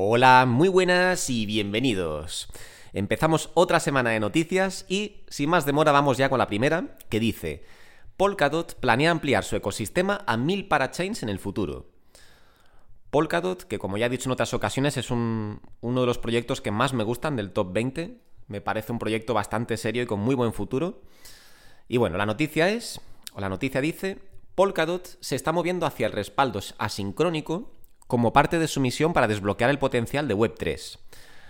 Hola, muy buenas y bienvenidos. Empezamos otra semana de noticias y, sin más demora, vamos ya con la primera, que dice: Polkadot planea ampliar su ecosistema a mil parachains en el futuro. Polkadot, que como ya he dicho en otras ocasiones, es uno de los proyectos que más me gustan del top 20. Me parece un proyecto bastante serio y con muy buen futuro. Y bueno, la noticia es, o la noticia dice, Polkadot se está moviendo hacia el respaldo asincrónico como parte de su misión para desbloquear el potencial de Web3.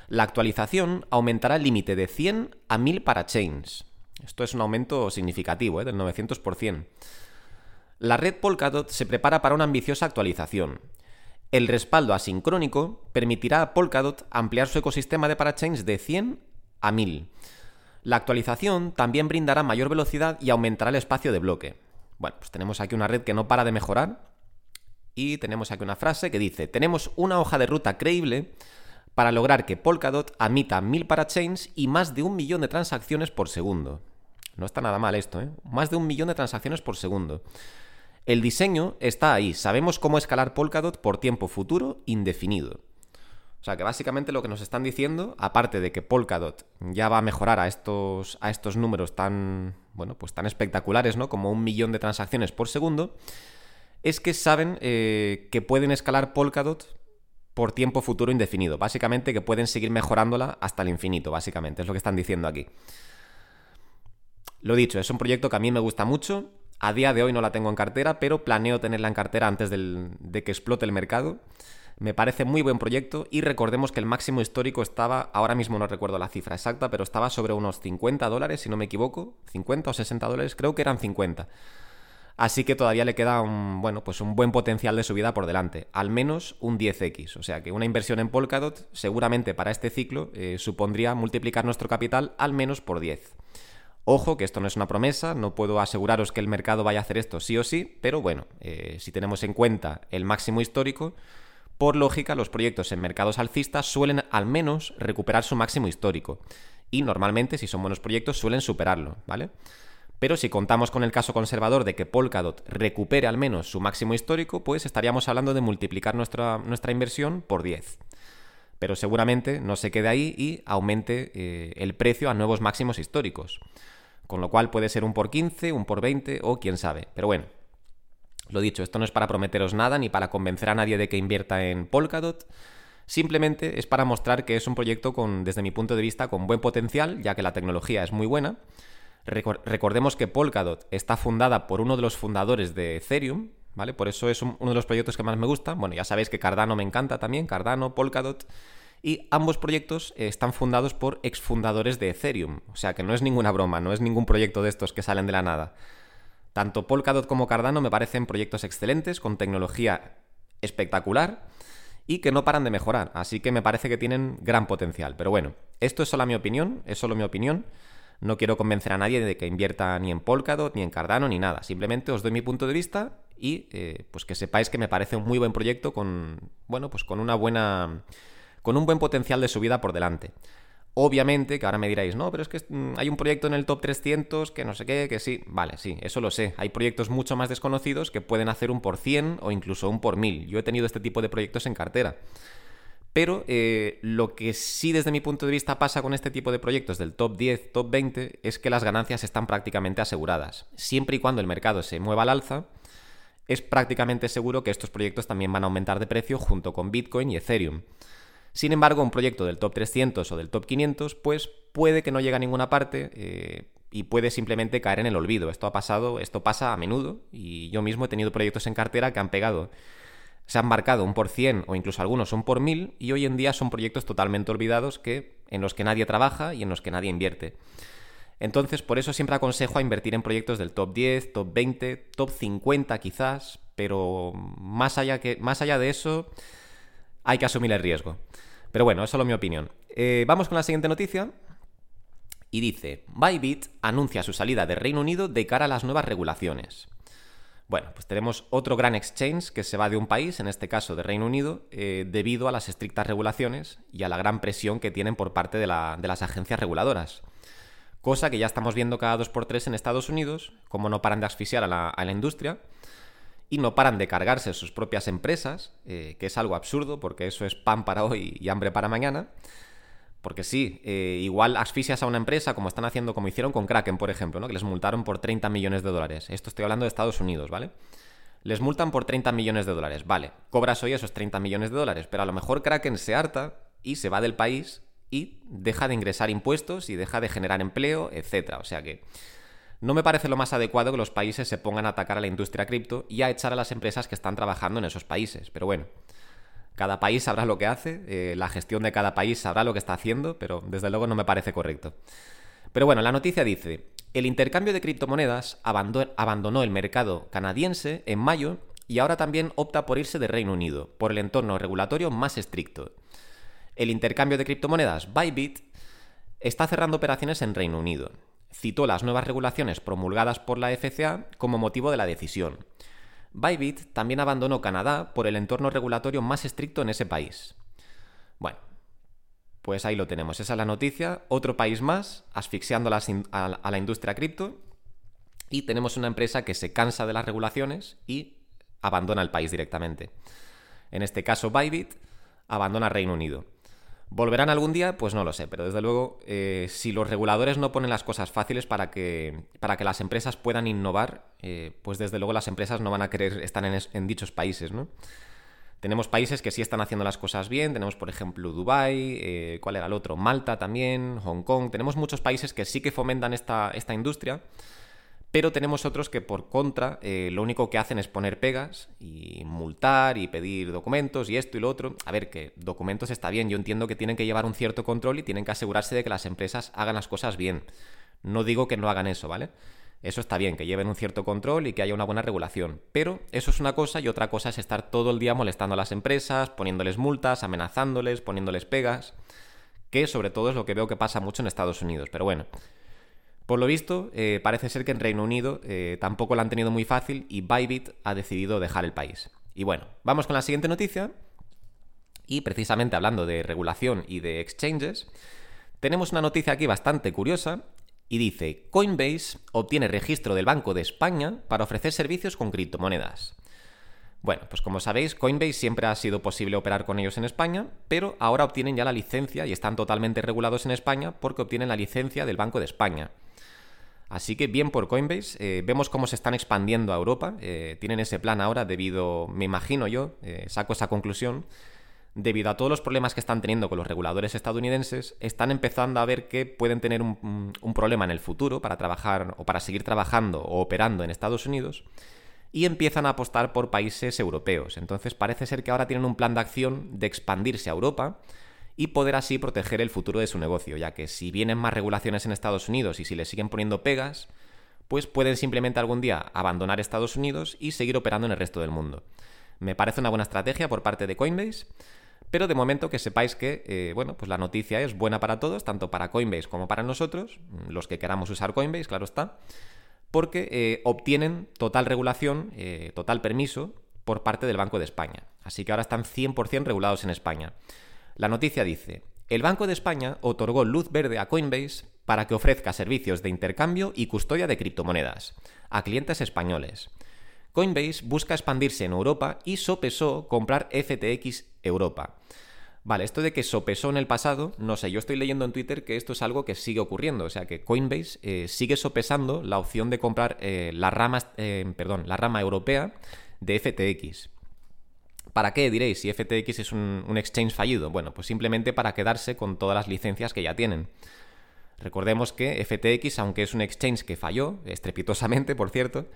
La actualización aumentará el límite de 100 a 1000 parachains. Esto es un aumento significativo, ¿eh? del 900%. La red Polkadot se prepara para una ambiciosa actualización. El respaldo asincrónico permitirá a Polkadot ampliar su ecosistema de parachains de 100 a 1000. La actualización también brindará mayor velocidad y aumentará el espacio de bloque. Bueno, pues tenemos aquí una red que no para de mejorar y tenemos aquí una frase que dice, tenemos una hoja de ruta creíble para lograr que Polkadot admita 1000 parachains y más de un millón de transacciones por segundo. No está nada mal esto, ¿eh? Más de un millón de transacciones por segundo. El diseño está ahí, sabemos cómo escalar Polkadot por tiempo futuro indefinido. O sea que básicamente lo que nos están diciendo, aparte de que Polkadot ya va a mejorar a estos, a estos números tan, bueno, pues tan espectaculares, ¿no? Como un millón de transacciones por segundo, es que saben eh, que pueden escalar Polkadot por tiempo futuro indefinido. Básicamente que pueden seguir mejorándola hasta el infinito, básicamente, es lo que están diciendo aquí. Lo dicho, es un proyecto que a mí me gusta mucho. A día de hoy no la tengo en cartera, pero planeo tenerla en cartera antes de que explote el mercado. Me parece muy buen proyecto y recordemos que el máximo histórico estaba, ahora mismo no recuerdo la cifra exacta, pero estaba sobre unos 50 dólares, si no me equivoco, 50 o 60 dólares, creo que eran 50. Así que todavía le queda un, bueno, pues un buen potencial de subida por delante, al menos un 10x. O sea que una inversión en Polkadot seguramente para este ciclo eh, supondría multiplicar nuestro capital al menos por 10. Ojo, que esto no es una promesa, no puedo aseguraros que el mercado vaya a hacer esto sí o sí, pero bueno, eh, si tenemos en cuenta el máximo histórico, por lógica, los proyectos en mercados alcistas suelen al menos recuperar su máximo histórico. Y normalmente, si son buenos proyectos, suelen superarlo, ¿vale? Pero si contamos con el caso conservador de que Polkadot recupere al menos su máximo histórico, pues estaríamos hablando de multiplicar nuestra, nuestra inversión por 10. Pero seguramente no se quede ahí y aumente eh, el precio a nuevos máximos históricos. Con lo cual puede ser un por 15, un por 20 o quién sabe. Pero bueno, lo dicho, esto no es para prometeros nada ni para convencer a nadie de que invierta en Polkadot. Simplemente es para mostrar que es un proyecto con, desde mi punto de vista, con buen potencial, ya que la tecnología es muy buena. Recordemos que Polkadot está fundada por uno de los fundadores de Ethereum, ¿vale? Por eso es uno de los proyectos que más me gustan. Bueno, ya sabéis que Cardano me encanta también, Cardano, Polkadot. Y ambos proyectos están fundados por exfundadores de Ethereum. O sea que no es ninguna broma, no es ningún proyecto de estos que salen de la nada. Tanto Polkadot como Cardano me parecen proyectos excelentes, con tecnología espectacular y que no paran de mejorar. Así que me parece que tienen gran potencial. Pero bueno, esto es solo mi opinión, es solo mi opinión. No quiero convencer a nadie de que invierta ni en Polkadot, ni en Cardano, ni nada. Simplemente os doy mi punto de vista y eh, pues que sepáis que me parece un muy buen proyecto con, bueno, pues con una buena, con un buen potencial de subida por delante. Obviamente, que ahora me diréis, no, pero es que mm, hay un proyecto en el top 300 que no sé qué, que sí. Vale, sí, eso lo sé. Hay proyectos mucho más desconocidos que pueden hacer un por 100 o incluso un por 1000. Yo he tenido este tipo de proyectos en cartera. Pero eh, lo que sí desde mi punto de vista pasa con este tipo de proyectos del top 10, top 20, es que las ganancias están prácticamente aseguradas. Siempre y cuando el mercado se mueva al alza, es prácticamente seguro que estos proyectos también van a aumentar de precio junto con Bitcoin y Ethereum. Sin embargo, un proyecto del top 300 o del top 500, pues puede que no llegue a ninguna parte eh, y puede simplemente caer en el olvido. Esto ha pasado, esto pasa a menudo y yo mismo he tenido proyectos en cartera que han pegado, se han marcado un por cien o incluso algunos un por mil y hoy en día son proyectos totalmente olvidados que, en los que nadie trabaja y en los que nadie invierte. Entonces, por eso siempre aconsejo a invertir en proyectos del top 10, top 20, top 50 quizás, pero más allá, que, más allá de eso hay que asumir el riesgo. Pero bueno, es solo mi opinión. Eh, vamos con la siguiente noticia. Y dice, Bybit anuncia su salida de Reino Unido de cara a las nuevas regulaciones. Bueno, pues tenemos otro gran exchange que se va de un país, en este caso de Reino Unido, eh, debido a las estrictas regulaciones y a la gran presión que tienen por parte de, las agencias reguladoras. Cosa que ya estamos viendo cada dos por tres en Estados Unidos, como no paran de asfixiar a la, a la industria y no paran de cargarse sus propias empresas, eh, que es algo absurdo porque eso es pan para hoy y hambre para mañana. Porque sí, eh, igual asfixias a una empresa como están haciendo, como hicieron con Kraken, por ejemplo, ¿no? que les multaron por 30 millones de dólares. Esto estoy hablando de Estados Unidos, ¿vale? Les multan por 30 millones de dólares. Vale, cobras hoy esos 30 millones de dólares, pero a lo mejor Kraken se harta y se va del país y deja de ingresar impuestos y deja de generar empleo, etc. O sea que no me parece lo más adecuado que los países se pongan a atacar a la industria cripto y a echar a las empresas que están trabajando en esos países. Pero bueno, cada país sabrá lo que hace, eh, la gestión de cada país sabrá lo que está haciendo, pero desde luego no me parece correcto. Pero bueno, la noticia dice, el intercambio de criptomonedas abandonó el mercado canadiense en mayo y ahora también opta por irse de Reino Unido, por el entorno regulatorio más estricto. El intercambio de criptomonedas Bybit está cerrando operaciones en Reino Unido. Citó las nuevas regulaciones promulgadas por la FCA como motivo de la decisión. Bybit también abandonó Canadá por el entorno regulatorio más estricto en ese país. Bueno, pues ahí lo tenemos. Esa es la noticia. Otro país más asfixiando a la industria cripto. Y tenemos una empresa que se cansa de las regulaciones y abandona el país directamente. En este caso, Bybit abandona Reino Unido. ¿Volverán algún día? Pues no lo sé, pero desde luego, eh, si los reguladores no ponen las cosas fáciles para que, para que las empresas puedan innovar, eh, pues desde luego las empresas no van a querer estar en, dichos países, ¿no? Tenemos países que sí están haciendo las cosas bien, tenemos por ejemplo Dubái, eh, ¿cuál era el otro? Malta también, Hong Kong, tenemos muchos países que sí que fomentan esta, esta industria, pero tenemos otros que por contra eh, lo único que hacen es poner pegas y multar y pedir documentos y esto y lo otro. A ver, que documentos está bien, yo entiendo que tienen que llevar un cierto control y tienen que asegurarse de que las empresas hagan las cosas bien. No digo que no hagan eso, ¿vale? Eso está bien, que lleven un cierto control y que haya una buena regulación. Pero eso es una cosa y otra cosa es estar todo el día molestando a las empresas, poniéndoles multas, amenazándoles, poniéndoles pegas, que sobre todo es lo que veo que pasa mucho en Estados Unidos. Pero bueno, por lo visto, eh, parece ser que en Reino Unido eh, tampoco lo han tenido muy fácil y Bybit ha decidido dejar el país. Y bueno, vamos con la siguiente noticia. Y precisamente hablando de regulación y de exchanges, tenemos una noticia aquí bastante curiosa y dice, Coinbase obtiene registro del Banco de España para ofrecer servicios con criptomonedas. Bueno, pues como sabéis, Coinbase siempre ha sido posible operar con ellos en España, pero ahora obtienen ya la licencia y están totalmente regulados en España porque obtienen la licencia del Banco de España. Así que bien por Coinbase, eh, vemos cómo se están expandiendo a Europa, eh, tienen ese plan ahora debido, me imagino yo, eh, saco esa conclusión, debido a todos los problemas que están teniendo con los reguladores estadounidenses, están empezando a ver que pueden tener un, un problema en el futuro para trabajar o para seguir trabajando o operando en Estados Unidos y empiezan a apostar por países europeos. Entonces parece ser que ahora tienen un plan de acción de expandirse a Europa y poder así proteger el futuro de su negocio, ya que si vienen más regulaciones en Estados Unidos y si le siguen poniendo pegas, pues pueden simplemente algún día abandonar Estados Unidos y seguir operando en el resto del mundo. Me parece una buena estrategia por parte de Coinbase, pero de momento que sepáis que, eh, bueno, pues la noticia es buena para todos, tanto para Coinbase como para nosotros, los que queramos usar Coinbase, claro está, porque eh, obtienen total regulación, eh, total permiso por parte del Banco de España. Así que ahora están 100% regulados en España. La noticia dice, el Banco de España otorgó luz verde a Coinbase para que ofrezca servicios de intercambio y custodia de criptomonedas a clientes españoles. Coinbase busca expandirse en Europa y sopesó comprar FTX Europa. Vale, esto de que sopesó en el pasado, no sé, yo estoy leyendo en Twitter que esto es algo que sigue ocurriendo, o sea que Coinbase eh, sigue sopesando la opción de comprar eh, eh, perdón, la rama europea de FTX. ¿Para qué diréis si FTX es un, exchange fallido? Bueno, pues simplemente para quedarse con todas las licencias que ya tienen. Recordemos que FTX, aunque es un exchange que falló, estrepitosamente, por cierto,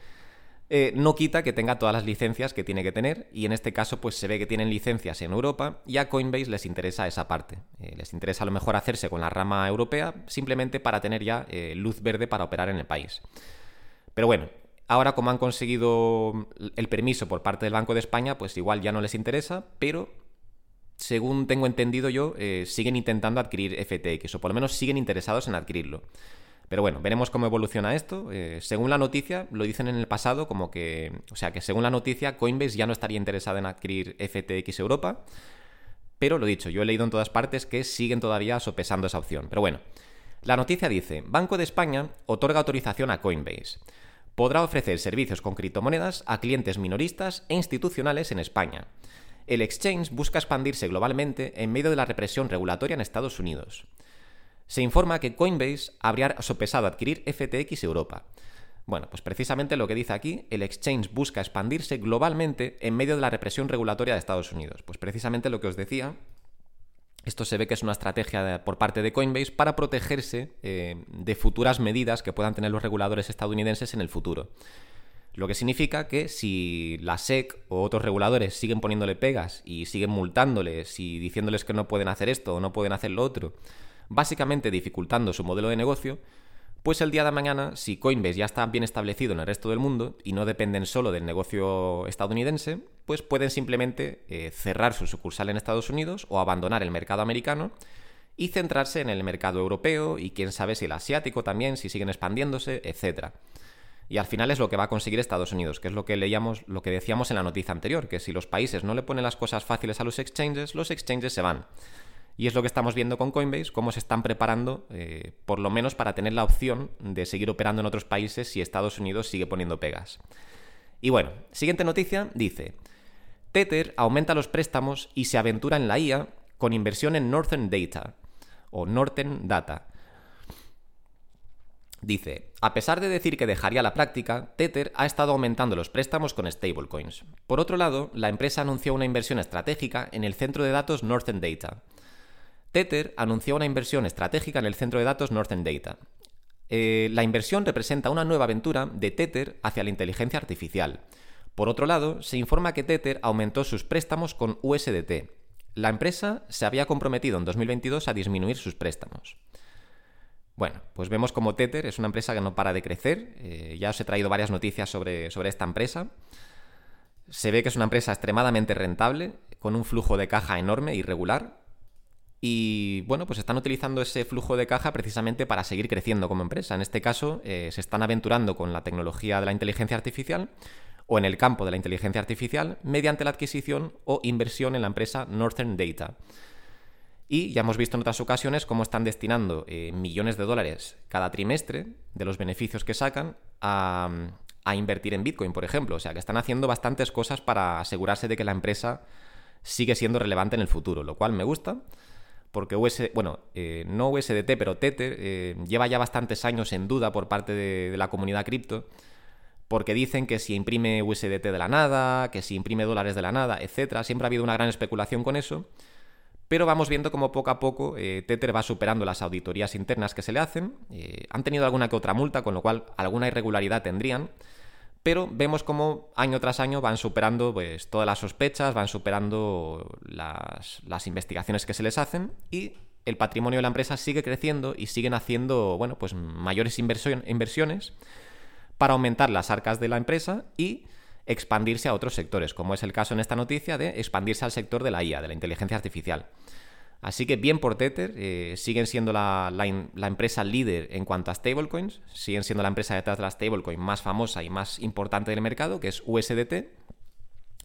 eh, no quita que tenga todas las licencias que tiene que tener y en este caso pues se ve que tienen licencias en Europa y a Coinbase les interesa esa parte. Eh, les interesa a lo mejor hacerse con la rama europea simplemente para tener ya eh, luz verde para operar en el país. Pero bueno, Ahora, como han conseguido el permiso por parte del Banco de España, pues igual ya no les interesa, pero según tengo entendido yo, eh, siguen intentando adquirir FTX, o por lo menos siguen interesados en adquirirlo. Pero bueno, veremos cómo evoluciona esto. Eh, según la noticia, lo dicen en el pasado como que, o sea, que según la noticia, Coinbase ya no estaría interesado en adquirir FTX Europa. Pero lo dicho, yo he leído en todas partes que siguen todavía sopesando esa opción. Pero bueno, la noticia dice, Banco de España otorga autorización a Coinbase podrá ofrecer servicios con criptomonedas a clientes minoristas e institucionales en España. El exchange busca expandirse globalmente en medio de la represión regulatoria en Estados Unidos. Se informa que Coinbase habría sopesado adquirir FTX Europa. Bueno, pues precisamente lo que dice aquí, el exchange busca expandirse globalmente en medio de la represión regulatoria de Estados Unidos. Pues precisamente lo que os decía, esto se ve que es una estrategia por parte de Coinbase para protegerse eh, de futuras medidas que puedan tener los reguladores estadounidenses en el futuro. Lo que significa que si la SEC o otros reguladores siguen poniéndole pegas y siguen multándoles y diciéndoles que no pueden hacer esto o no pueden hacer lo otro, básicamente dificultando su modelo de negocio, pues el día de mañana, si Coinbase ya está bien establecido en el resto del mundo y no dependen solo del negocio estadounidense, pues pueden simplemente eh, cerrar su sucursal en Estados Unidos o abandonar el mercado americano y centrarse en el mercado europeo y quién sabe si el asiático también, si siguen expandiéndose, etc. Y al final es lo que va a conseguir Estados Unidos, que es lo que leíamos, lo que decíamos en la noticia anterior, que si los países no le ponen las cosas fáciles a los exchanges, los exchanges se van. Y es lo que estamos viendo con Coinbase, cómo se están preparando, eh, por lo menos para tener la opción de seguir operando en otros países si Estados Unidos sigue poniendo pegas. Y bueno, siguiente noticia dice, Tether aumenta los préstamos y se aventura en la IA con inversión en Northern Data, o Northern Data. Dice, a pesar de decir que dejaría la práctica, Tether ha estado aumentando los préstamos con stablecoins. Por otro lado, la empresa anunció una inversión estratégica en el centro de datos Northern Data. Tether anunció una inversión estratégica en el centro de datos Northern Data. Eh, la inversión representa una nueva aventura de Tether hacia la inteligencia artificial. Por otro lado, se informa que Tether aumentó sus préstamos con USDT. La empresa se había comprometido en 2022 a disminuir sus préstamos. Bueno, pues vemos como Tether es una empresa que no para de crecer. Eh, ya os he traído varias noticias sobre, sobre esta empresa. Se ve que es una empresa extremadamente rentable, con un flujo de caja enorme y regular, y bueno, pues están utilizando ese flujo de caja precisamente para seguir creciendo como empresa. En este caso, eh, se están aventurando con la tecnología de la inteligencia artificial o en el campo de la inteligencia artificial mediante la adquisición o inversión en la empresa Northern Data. Y ya hemos visto en otras ocasiones cómo están destinando eh, millones de dólares cada trimestre de los beneficios que sacan a, a invertir en Bitcoin, por ejemplo. O sea, que están haciendo bastantes cosas para asegurarse de que la empresa sigue siendo relevante en el futuro, lo cual me gusta porque US, bueno, eh, no USDT, pero Tether eh, lleva ya bastantes años en duda por parte de, la comunidad cripto, porque dicen que si imprime USDT de la nada, que si imprime dólares de la nada, etc. Siempre ha habido una gran especulación con eso, pero vamos viendo como poco a poco eh, Tether va superando las auditorías internas que se le hacen. han tenido alguna que otra multa, con lo cual alguna irregularidad tendrían pero vemos cómo año tras año van superando pues, todas las sospechas, van superando las, investigaciones que se les hacen y el patrimonio de la empresa sigue creciendo y siguen haciendo bueno, pues, mayores inversiones para aumentar las arcas de la empresa y expandirse a otros sectores, como es el caso en esta noticia de expandirse al sector de la IA, de la inteligencia artificial. Así que bien por Tether, eh, siguen siendo la, empresa líder en cuanto a stablecoins, siguen siendo la empresa detrás de la stablecoin más famosa y más importante del mercado, que es USDT.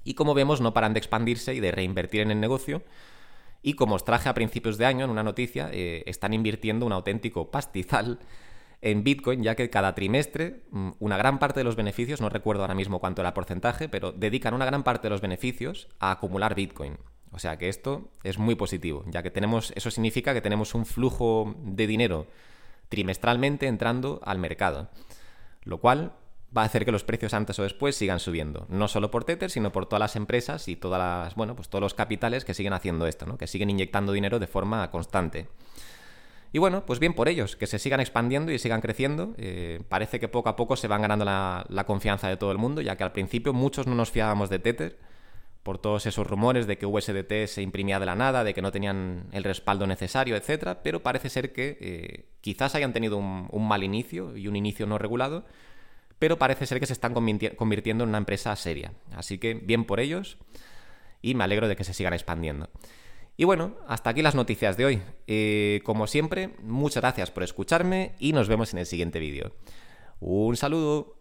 Y como vemos, no paran de expandirse y de reinvertir en el negocio. Y como os traje a principios de año en una noticia, eh, están invirtiendo un auténtico pastizal en Bitcoin, ya que cada trimestre mm, una gran parte de los beneficios, no recuerdo ahora mismo cuánto era el porcentaje, pero dedican una gran parte de los beneficios a acumular Bitcoin. O sea que esto es muy positivo, ya que tenemos, eso significa que tenemos un flujo de dinero trimestralmente entrando al mercado, lo cual va a hacer que los precios antes o después sigan subiendo, no solo por Tether, sino por todas las empresas y todas las, bueno, pues todos los capitales que siguen haciendo esto, ¿no? que siguen inyectando dinero de forma constante. Y bueno, pues bien por ellos, que se sigan expandiendo y sigan creciendo. Eh, parece que poco a poco se van ganando la, la, confianza de todo el mundo, ya que al principio muchos no nos fiábamos de Tether por todos esos rumores de que USDT se imprimía de la nada, de que no tenían el respaldo necesario, etcétera, pero parece ser que eh, quizás hayan tenido un, mal inicio y un inicio no regulado, pero parece ser que se están convirtiendo en una empresa seria. Así que bien por ellos y me alegro de que se sigan expandiendo. Y bueno, hasta aquí las noticias de hoy. Eh, como siempre, muchas gracias por escucharme y nos vemos en el siguiente vídeo. Un saludo.